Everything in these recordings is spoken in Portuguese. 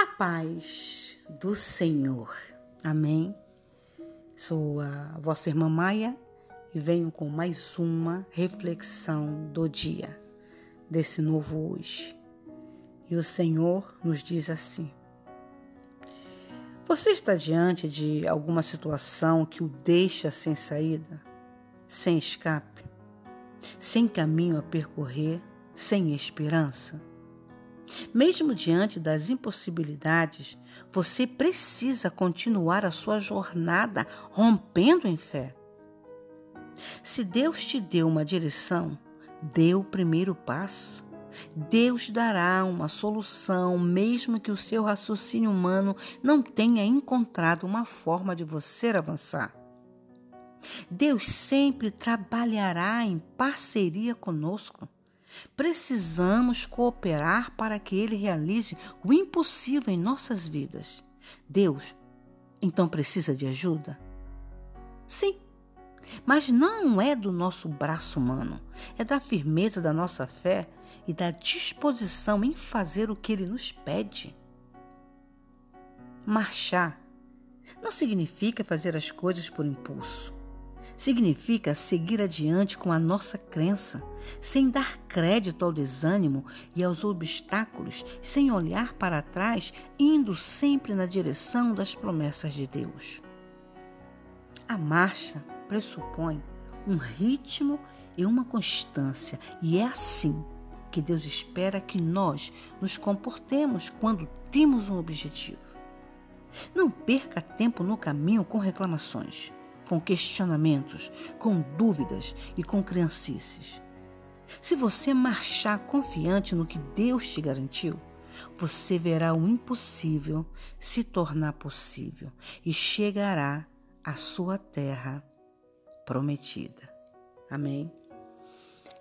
A paz do Senhor. Amém. Sou a vossa irmã Maia e venho com mais uma reflexão do dia, desse novo hoje. E o Senhor nos diz assim: Você está diante de alguma situação que o deixa sem saída, sem escape, sem caminho a percorrer, sem esperança? Mesmo diante das impossibilidades, você precisa continuar a sua jornada rompendo em fé. Se Deus te deu uma direção, dê o primeiro passo. Deus dará uma solução, mesmo que o seu raciocínio humano não tenha encontrado uma forma de você avançar. Deus sempre trabalhará em parceria conosco. Precisamos cooperar para que Ele realize o impossível em nossas vidas. Deus, então, precisa de ajuda? Sim, mas não é do nosso braço humano, é da firmeza da nossa fé e da disposição em fazer o que Ele nos pede. Marchar não significa fazer as coisas por impulso significa seguir adiante com a nossa crença, sem dar crédito ao desânimo e aos obstáculos, sem olhar para trás, indo sempre na direção das promessas de Deus. A marcha pressupõe um ritmo e uma constância, e é assim que Deus espera que nós nos comportemos quando temos um objetivo. Não perca tempo no caminho com reclamações com questionamentos, com dúvidas e com criancices. Se você marchar confiante no que Deus te garantiu, você verá o impossível se tornar possível e chegará à sua terra prometida. Amém?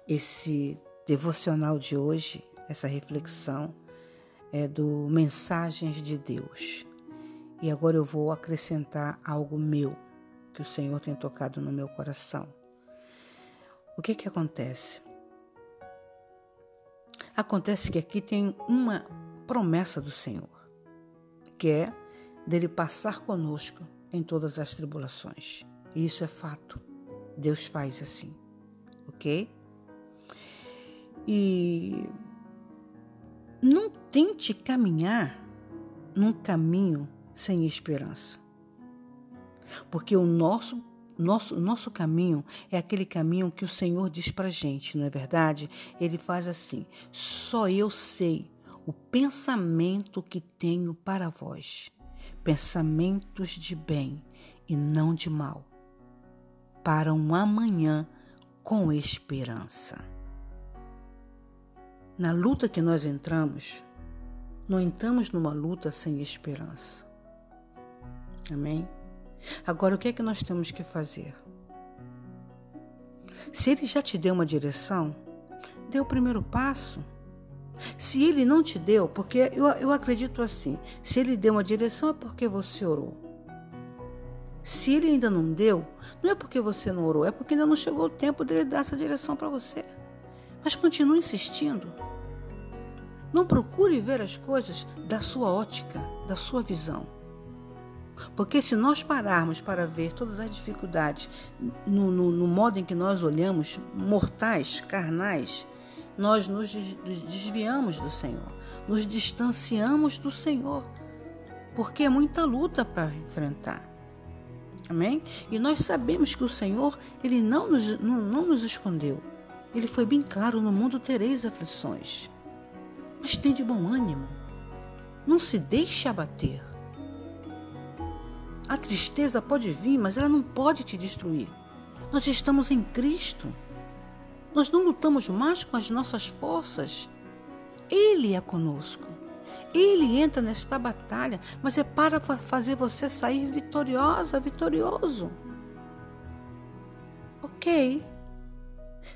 Esse devocional de hoje, essa reflexão, é do Mensagens de Deus. E agora eu vou acrescentar algo meu que o Senhor tem tocado no meu coração. O que que acontece? Acontece que aqui tem uma promessa do Senhor, que é dele passar conosco em todas as tribulações. E isso é fato. Deus faz assim, ok? E não tente caminhar num caminho sem esperança. Porque o nosso nosso, nosso caminho é aquele caminho que o Senhor diz para gente, não é verdade? Ele faz assim: só eu sei o pensamento que tenho para vós, pensamentos de bem e não de mal, para um amanhã com esperança. Na luta que nós entramos, não entramos numa luta sem esperança. Amém? Agora, o que é que nós temos que fazer? Se ele já te deu uma direção, dê o primeiro passo. Se ele não te deu, porque eu, eu acredito assim: se ele deu uma direção é porque você orou. Se ele ainda não deu, não é porque você não orou, é porque ainda não chegou o tempo dele dar essa direção para você. Mas continue insistindo. Não procure ver as coisas da sua ótica, da sua visão. Porque se nós pararmos para ver todas as dificuldades no, no, no modo em que nós olhamos, mortais, carnais, nós nos desviamos do Senhor, nos distanciamos do Senhor, porque é muita luta para enfrentar. Amém? E nós sabemos que o Senhor, Ele não nos, não, não nos escondeu. Ele foi bem claro: no mundo tereis aflições. Mas tem de bom ânimo. Não se deixe abater. A tristeza pode vir, mas ela não pode te destruir. Nós estamos em Cristo. Nós não lutamos mais com as nossas forças. Ele é conosco. Ele entra nesta batalha, mas é para fazer você sair vitoriosa, vitorioso. Ok.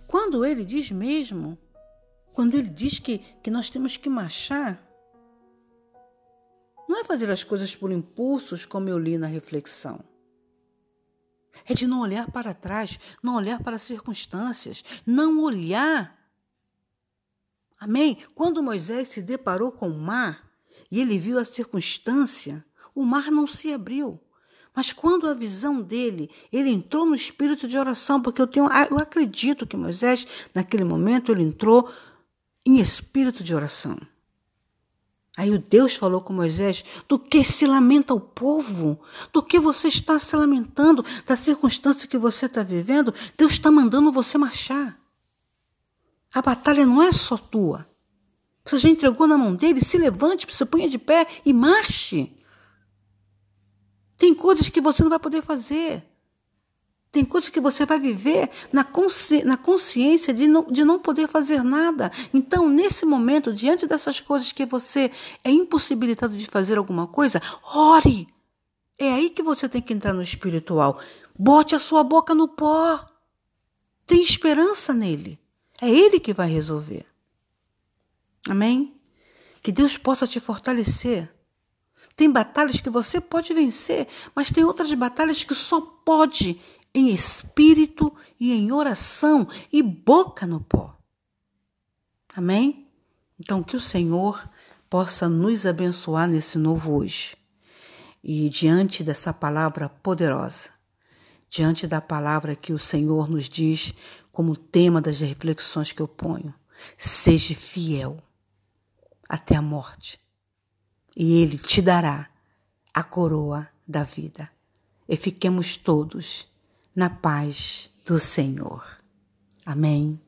Quando ele diz mesmo, quando ele diz que, que nós temos que marchar, não é fazer as coisas por impulsos, como eu li na reflexão. É de não olhar para trás, não olhar para as circunstâncias, não olhar. Amém? Quando Moisés se deparou com o mar e ele viu a circunstância, o mar não se abriu. Mas quando a visão dele, ele entrou no espírito de oração, porque eu tenho, eu acredito que Moisés, naquele momento, ele entrou em espírito de oração. Aí o Deus falou com Moisés: do que se lamenta o povo? Do que você está se lamentando? Da circunstância que você está vivendo? Deus está mandando você marchar. A batalha não é só tua. Você já entregou na mão dele, se levante, se ponha de pé e marche. Tem coisas que você não vai poder fazer. Tem coisas que você vai viver na, consci na consciência de não, de não poder fazer nada. Então, nesse momento, diante dessas coisas que você é impossibilitado de fazer alguma coisa, ore. É aí que você tem que entrar no espiritual. Bote a sua boca no pó. Tem esperança nele. É ele que vai resolver. Amém? Que Deus possa te fortalecer. Tem batalhas que você pode vencer, mas tem outras batalhas que só pode em espírito e em oração e boca no pó. Amém? Então, que o Senhor possa nos abençoar nesse novo hoje. E diante dessa palavra poderosa, diante da palavra que o Senhor nos diz como tema das reflexões que eu ponho, seja fiel até a morte, e Ele te dará a coroa da vida. E fiquemos todos na paz do Senhor. Amém